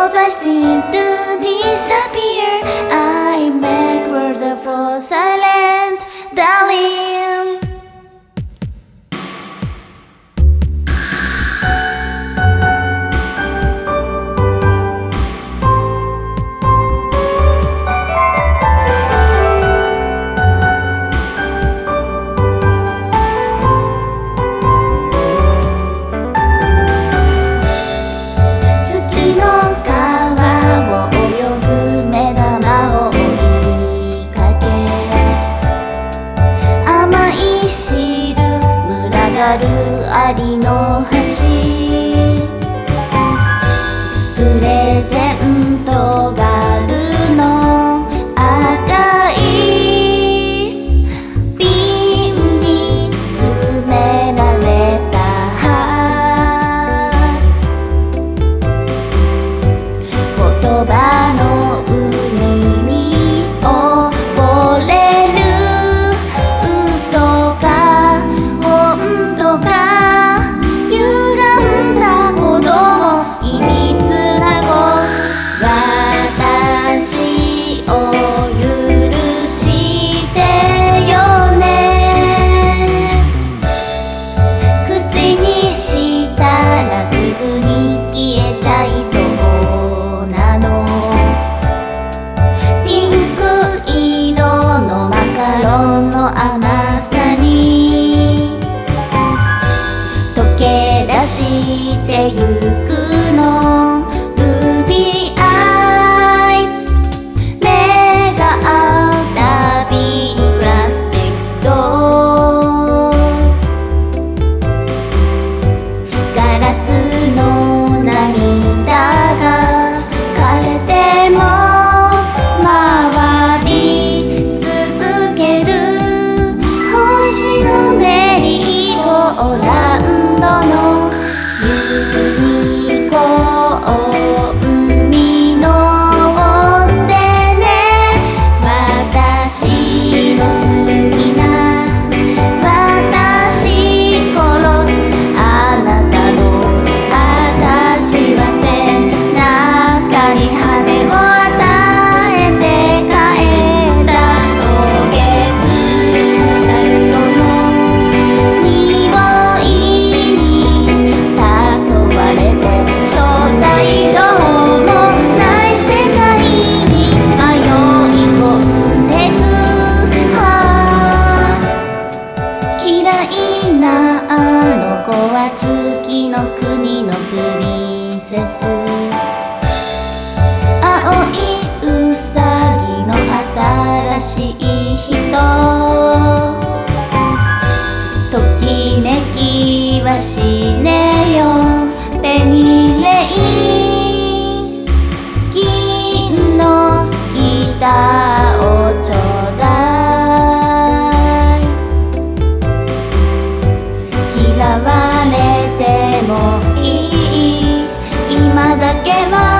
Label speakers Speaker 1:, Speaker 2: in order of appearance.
Speaker 1: cause I seem to disappear. I の橋のプリンセス」「青いうさぎの新しい人」「ときめきはしねよ。ペニレイ」「金の」だけは